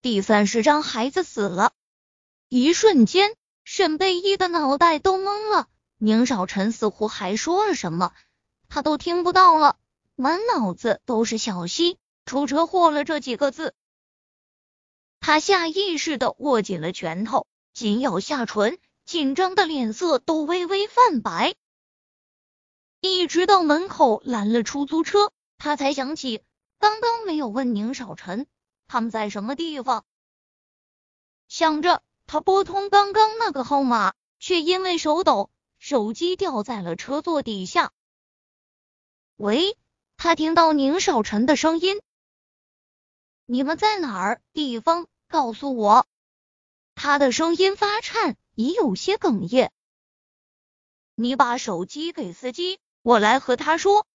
第三十章孩子死了。一瞬间，沈贝依的脑袋都懵了。宁少臣似乎还说了什么，他都听不到了，满脑子都是小溪出车祸了这几个字。他下意识的握紧了拳头，紧咬下唇，紧张的脸色都微微泛白。一直到门口拦了出租车，他才想起刚刚没有问宁少臣。他们在什么地方？想着，他拨通刚刚那个号码，却因为手抖，手机掉在了车座底下。喂，他听到宁少臣的声音：“你们在哪儿？地方告诉我。”他的声音发颤，已有些哽咽。你把手机给司机，我来和他说。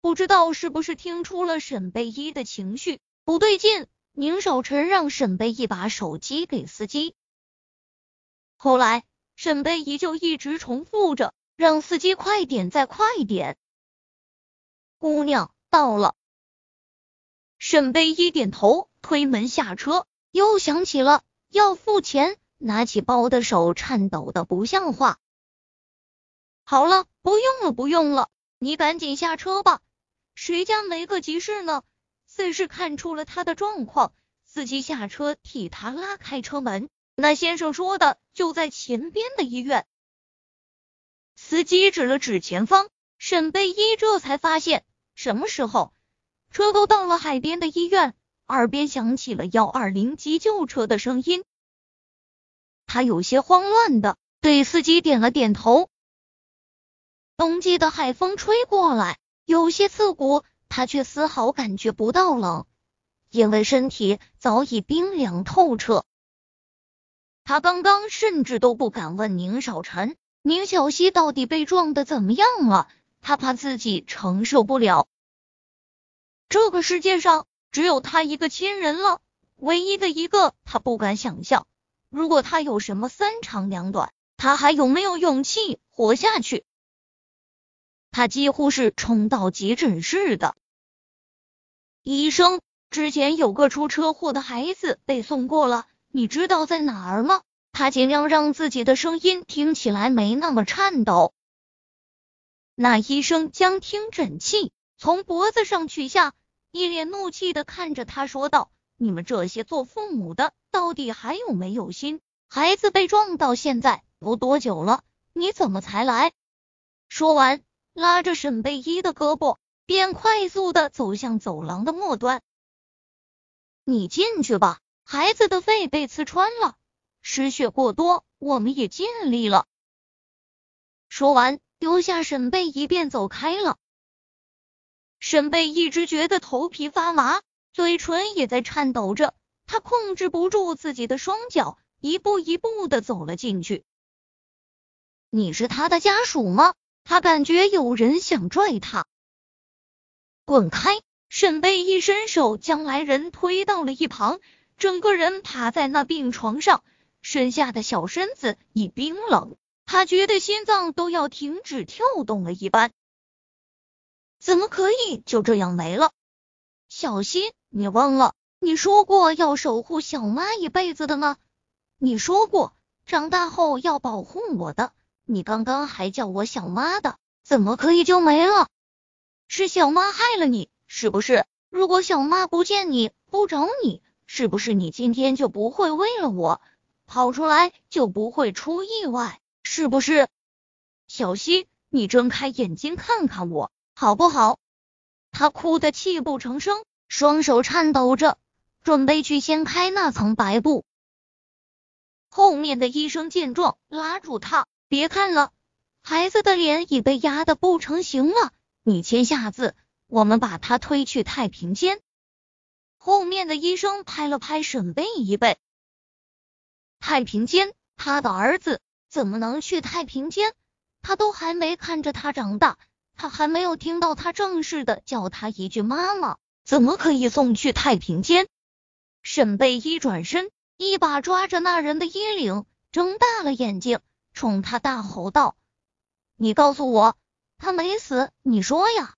不知道是不是听出了沈贝依的情绪。不对劲，宁少臣让沈贝一把手机给司机。后来，沈贝依就一直重复着，让司机快点，再快点。姑娘到了。沈贝一点头，推门下车，又想起了要付钱，拿起包的手颤抖的不像话。好了，不用了，不用了，你赶紧下车吧，谁家没个急事呢？似是看出了他的状况，司机下车替他拉开车门。那先生说的就在前边的医院。司机指了指前方，沈贝依这才发现，什么时候车都到了海边的医院，耳边响起了幺二零急救车的声音。他有些慌乱的对司机点了点头。冬季的海风吹过来，有些刺骨。他却丝毫感觉不到冷，因为身体早已冰凉透彻。他刚刚甚至都不敢问宁少臣、宁小溪到底被撞的怎么样了，他怕自己承受不了。这个世界上只有他一个亲人了，唯一的一个。他不敢想象，如果他有什么三长两短，他还有没有勇气活下去？他几乎是冲到急诊室的。医生，之前有个出车祸的孩子被送过了，你知道在哪儿吗？他尽量让自己的声音听起来没那么颤抖。那医生将听诊器从脖子上取下，一脸怒气的看着他说道：“你们这些做父母的，到底还有没有心？孩子被撞到现在都多久了？你怎么才来？”说完。拉着沈贝依的胳膊，便快速的走向走廊的末端。你进去吧，孩子的肺被刺穿了，失血过多，我们也尽力了。说完，丢下沈贝一便走开了。沈贝一直觉得头皮发麻，嘴唇也在颤抖着，他控制不住自己的双脚，一步一步的走了进去。你是他的家属吗？他感觉有人想拽他，滚开！沈贝一伸手将来人推到了一旁，整个人趴在那病床上，身下的小身子已冰冷，他觉得心脏都要停止跳动了一般。怎么可以就这样没了？小新，你忘了你说过要守护小妈一辈子的呢？你说过长大后要保护我的。你刚刚还叫我小妈的，怎么可以就没了？是小妈害了你，是不是？如果小妈不见你不找你，是不是你今天就不会为了我跑出来，就不会出意外？是不是？小希，你睁开眼睛看看我，好不好？他哭得泣不成声，双手颤抖着，准备去掀开那层白布。后面的医生见状，拉住他。别看了，孩子的脸已被压得不成形了。你签下字，我们把他推去太平间。后面的医生拍了拍沈贝一背。太平间，他的儿子怎么能去太平间？他都还没看着他长大，他还没有听到他正式的叫他一句妈妈，怎么可以送去太平间？沈贝一转身，一把抓着那人的衣领，睁大了眼睛。冲他大吼道：“你告诉我，他没死？你说呀！”